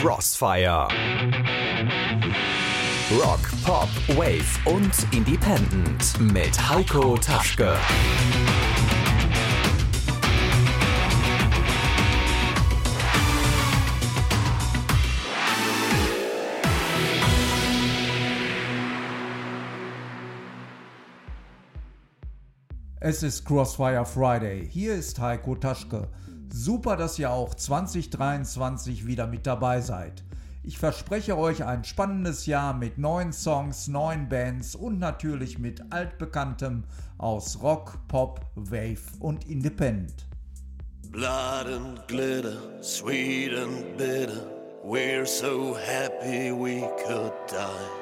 Crossfire. Rock, Pop, Wave und Independent mit Heiko Taschke. Es ist Crossfire Friday. Hier ist Heiko Taschke. Super, dass ihr auch 2023 wieder mit dabei seid. Ich verspreche euch ein spannendes Jahr mit neuen Songs, neuen Bands und natürlich mit altbekanntem aus Rock, Pop, Wave und Independent. Blood and glitter, sweet and bitter, we're so happy we could die.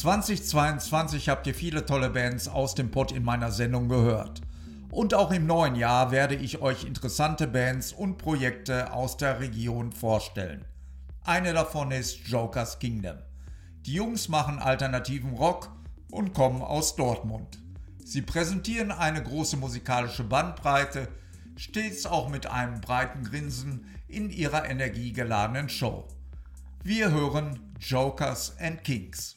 2022 habt ihr viele tolle Bands aus dem Pott in meiner Sendung gehört. Und auch im neuen Jahr werde ich euch interessante Bands und Projekte aus der Region vorstellen. Eine davon ist Joker's Kingdom. Die Jungs machen alternativen Rock und kommen aus Dortmund. Sie präsentieren eine große musikalische Bandbreite, stets auch mit einem breiten Grinsen in ihrer energiegeladenen Show. Wir hören Jokers and Kings.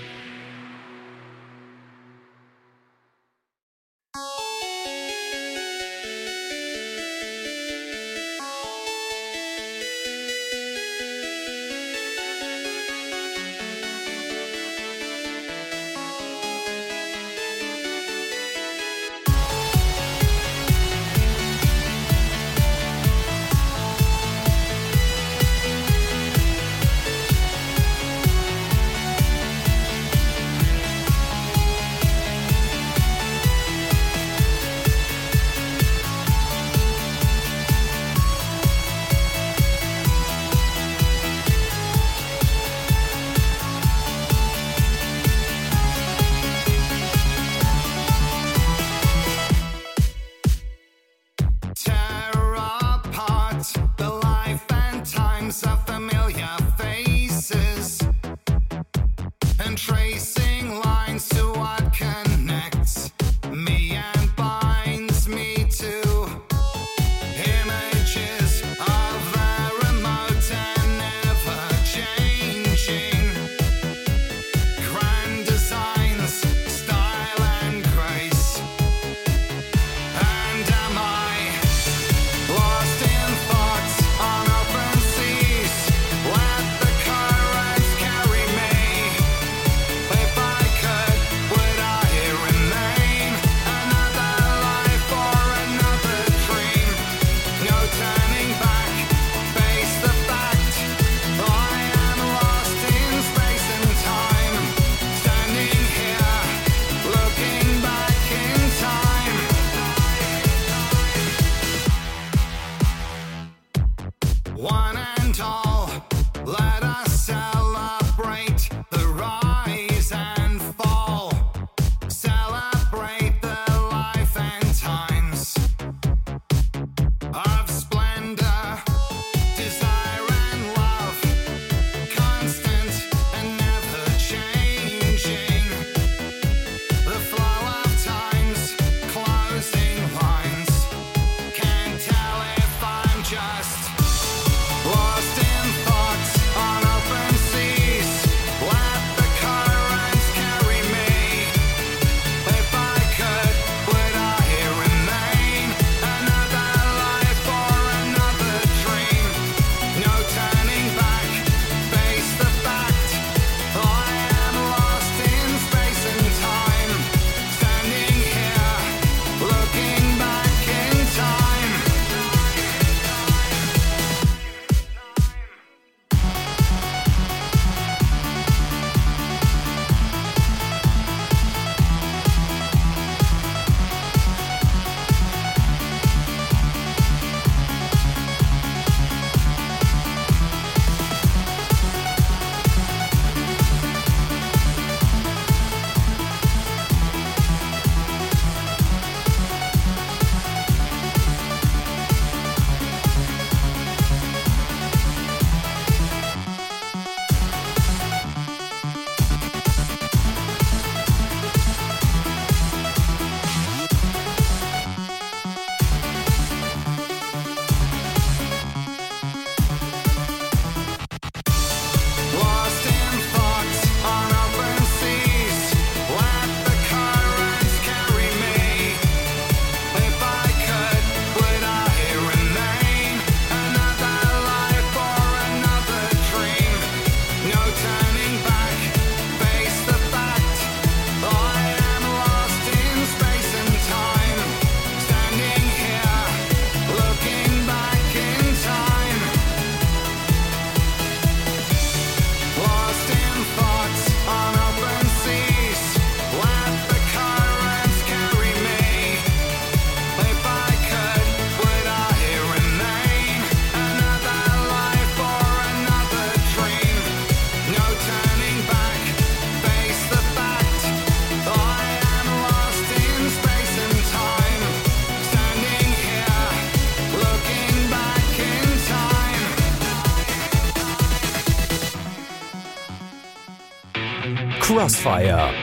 Crossfire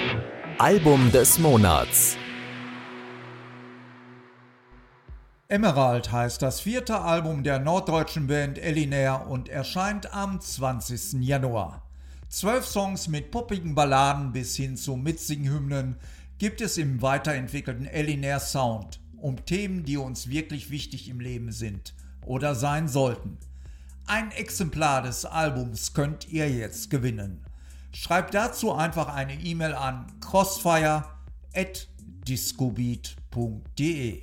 Album des Monats Emerald heißt das vierte Album der norddeutschen Band Elinair und erscheint am 20. Januar. Zwölf Songs mit poppigen Balladen bis hin zu mitzigen Hymnen gibt es im weiterentwickelten Elinair Sound um Themen, die uns wirklich wichtig im Leben sind oder sein sollten. Ein Exemplar des Albums könnt ihr jetzt gewinnen. Schreib dazu einfach eine E-Mail an crossfire.discobeat.de.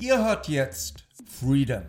Ihr hört jetzt Freedom.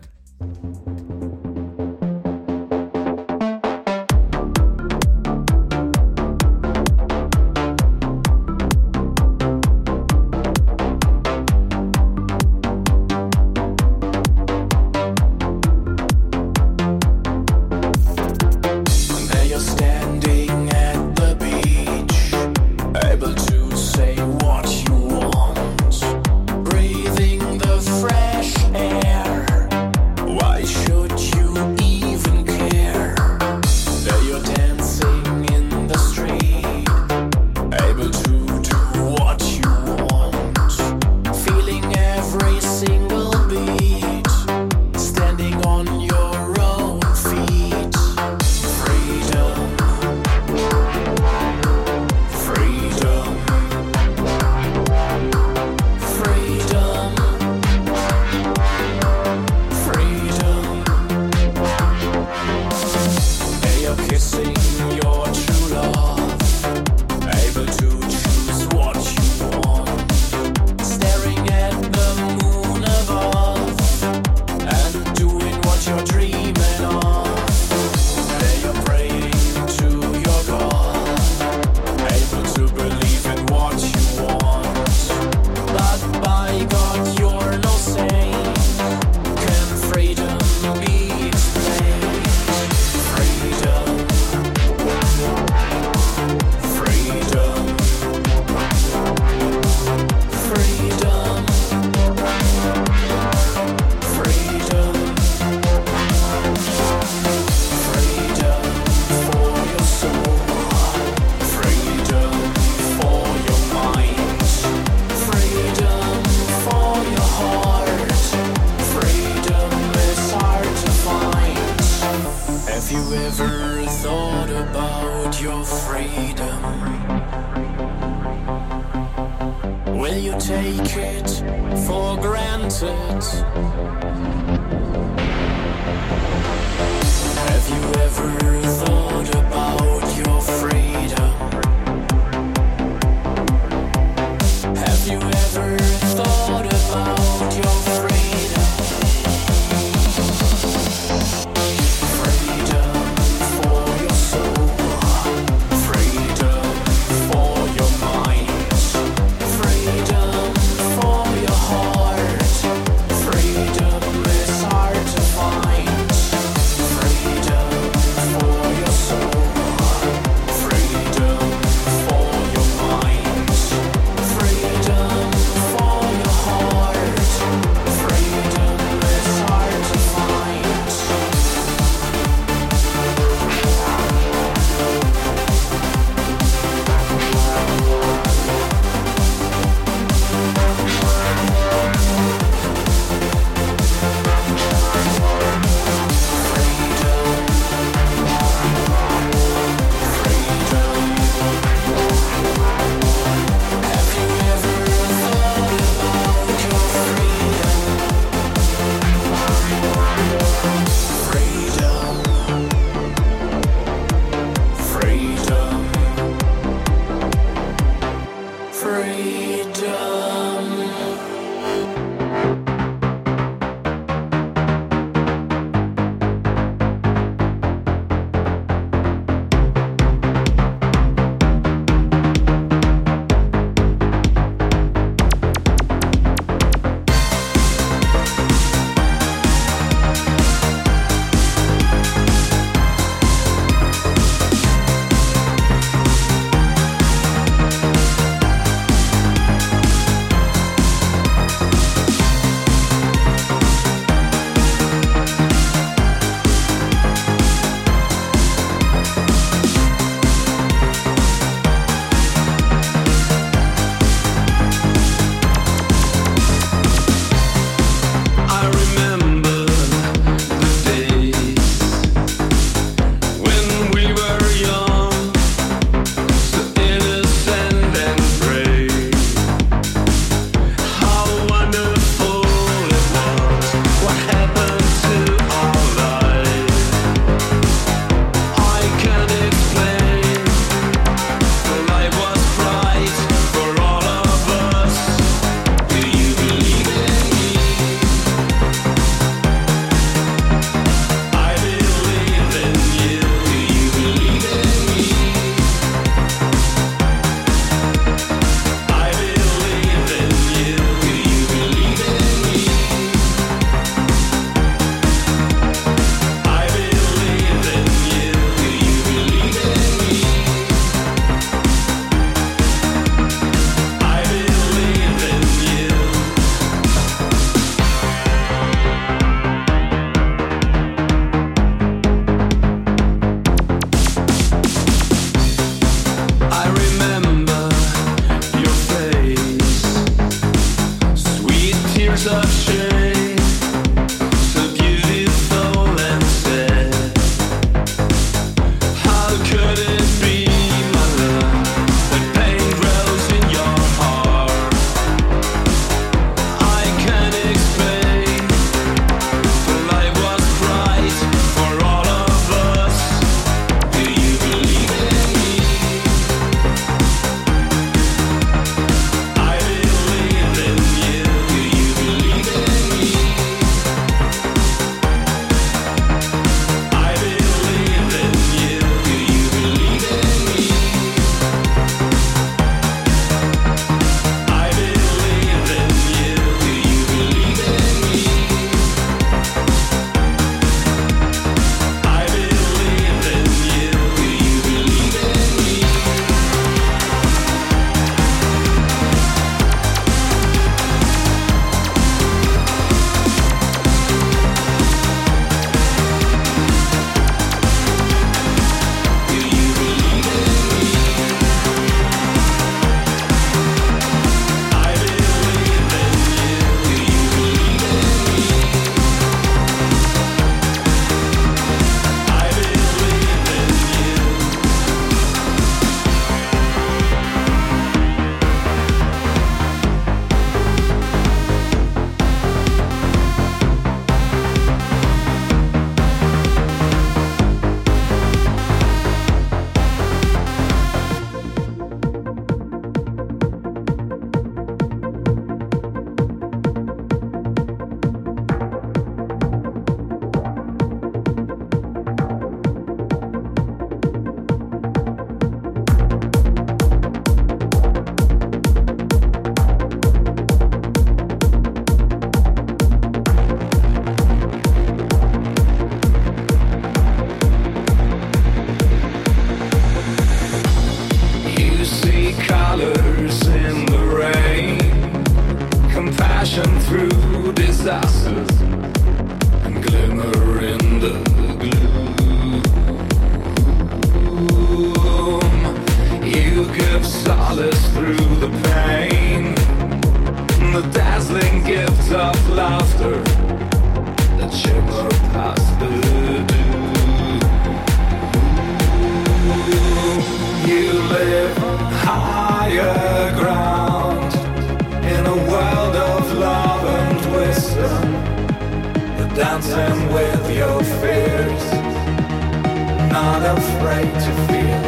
afraid to feel.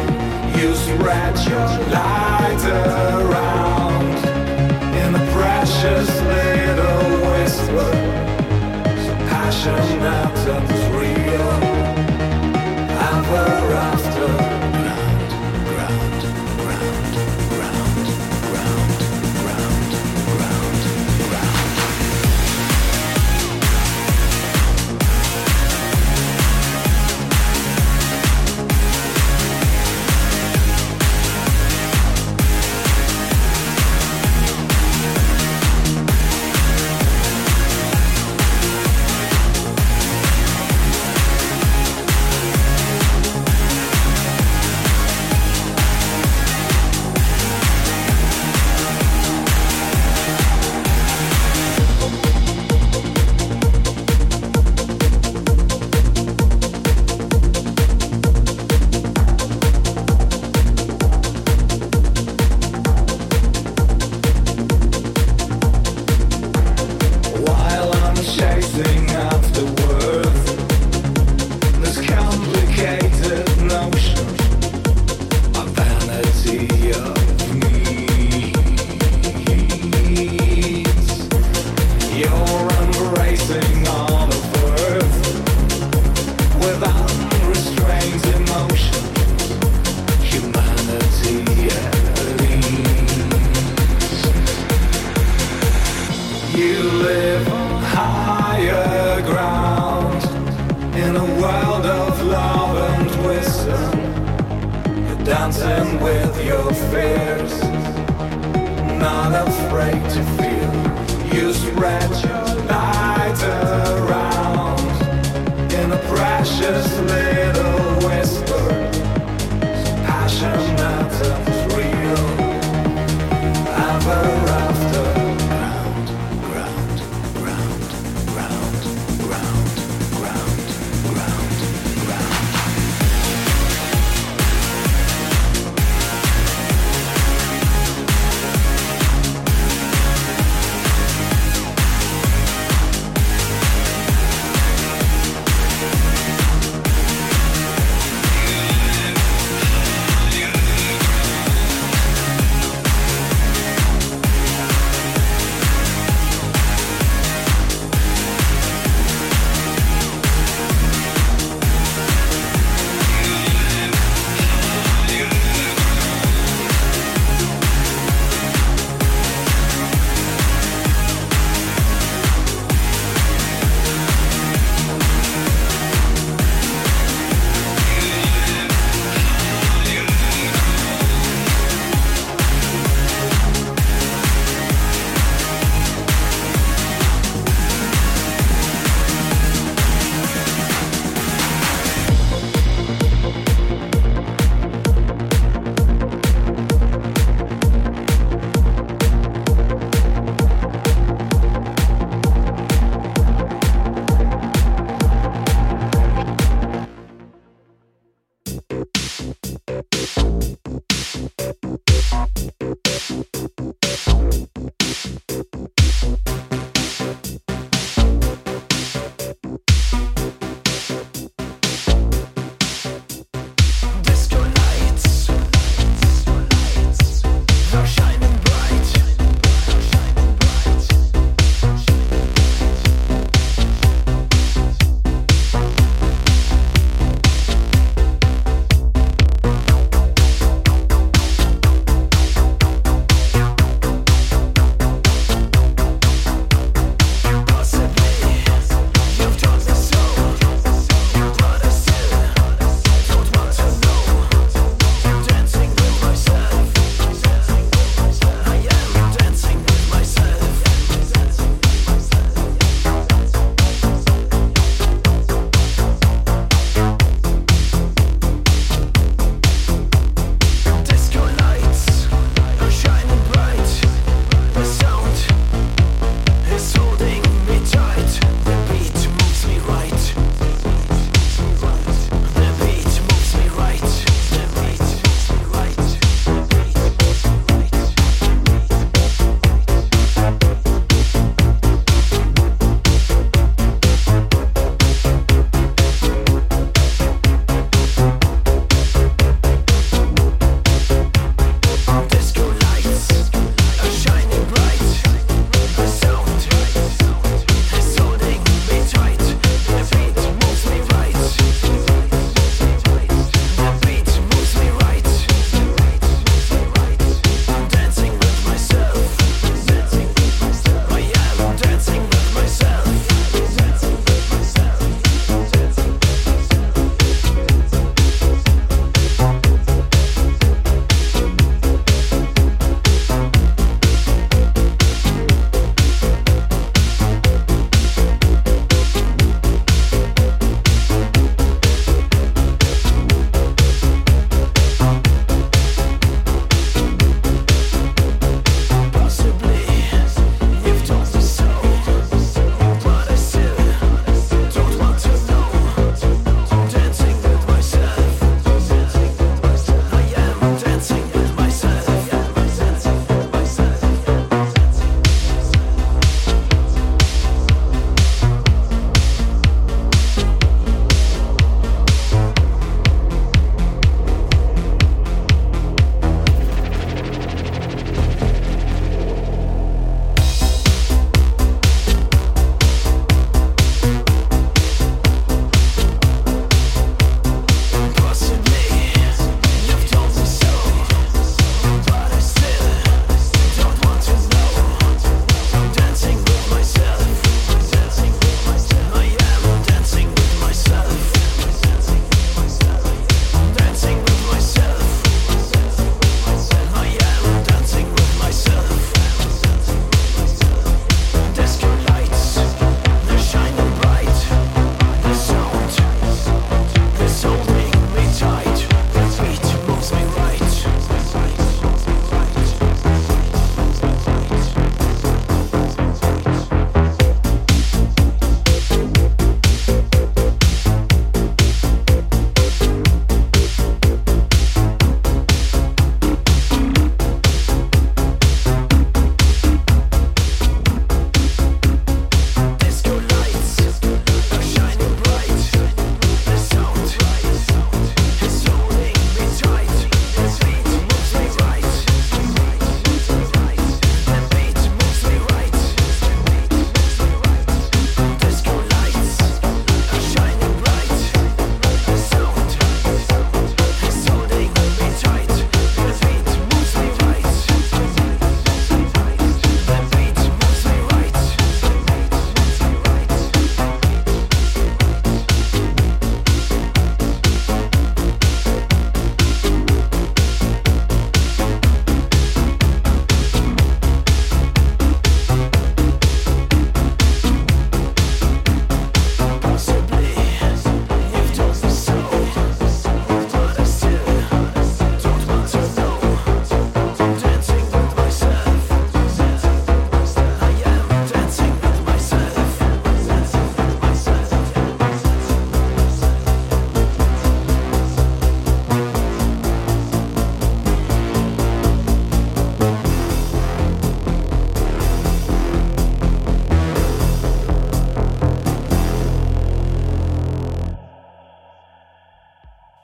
You spread your light around in the precious little whisper. So passionate and real. Ever after.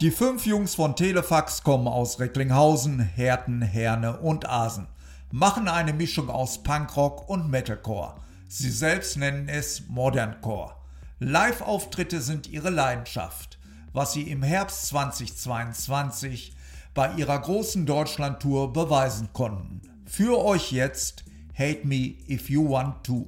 Die fünf Jungs von Telefax kommen aus Recklinghausen, Herten, Herne und Asen, machen eine Mischung aus Punkrock und Metalcore. Sie selbst nennen es Moderncore. Live-Auftritte sind ihre Leidenschaft, was sie im Herbst 2022 bei ihrer großen Deutschland-Tour beweisen konnten. Für euch jetzt Hate Me If You Want To.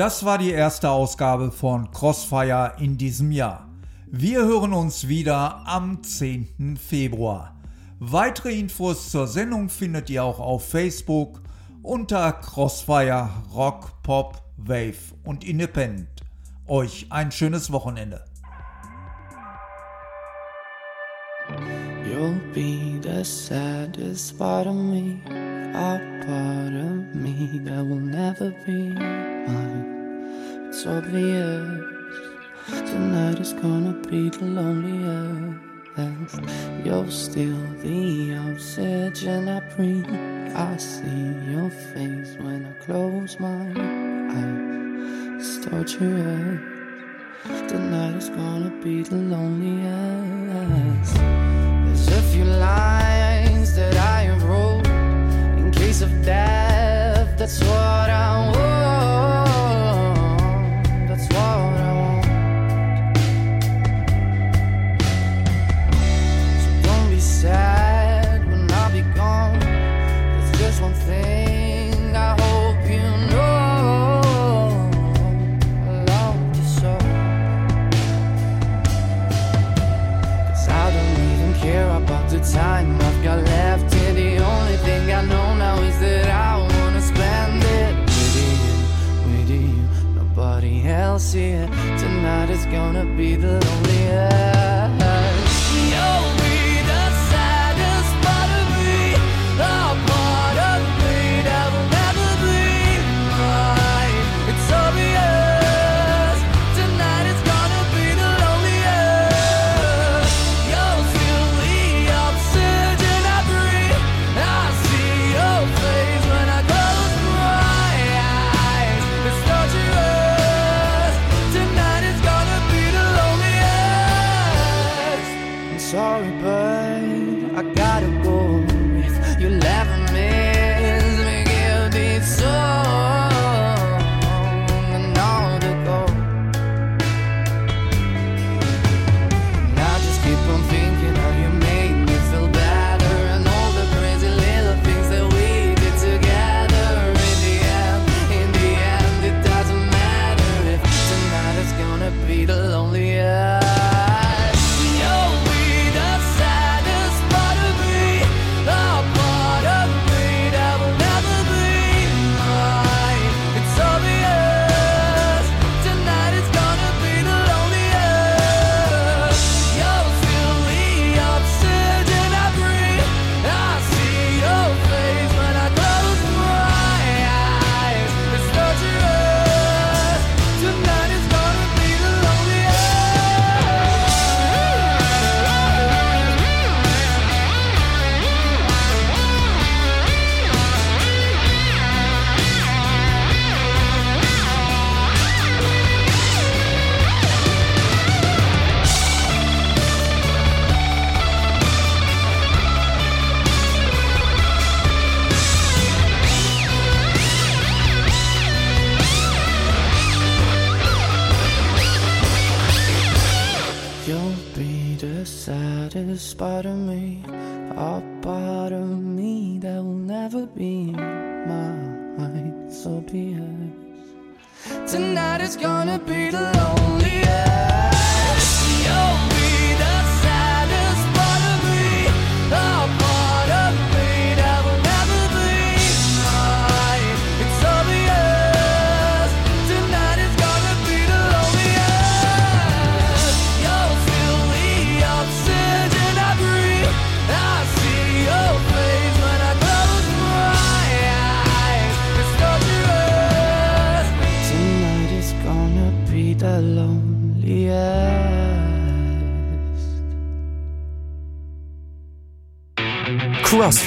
Das war die erste Ausgabe von Crossfire in diesem Jahr. Wir hören uns wieder am 10. Februar. Weitere Infos zur Sendung findet ihr auch auf Facebook unter Crossfire Rock, Pop, Wave und Independent. Euch ein schönes Wochenende. You'll be the saddest part of me, a part of me that will never be mine. it's obvious. Tonight is gonna be the loneliest. You're still the oxygen I breathe. I see your face when I close my eyes. It's torturous. Tonight is gonna be the loneliest. There's a few lines that I have wrote in case of death. That's what I want.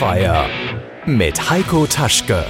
Quickfire mit Heiko Taschke.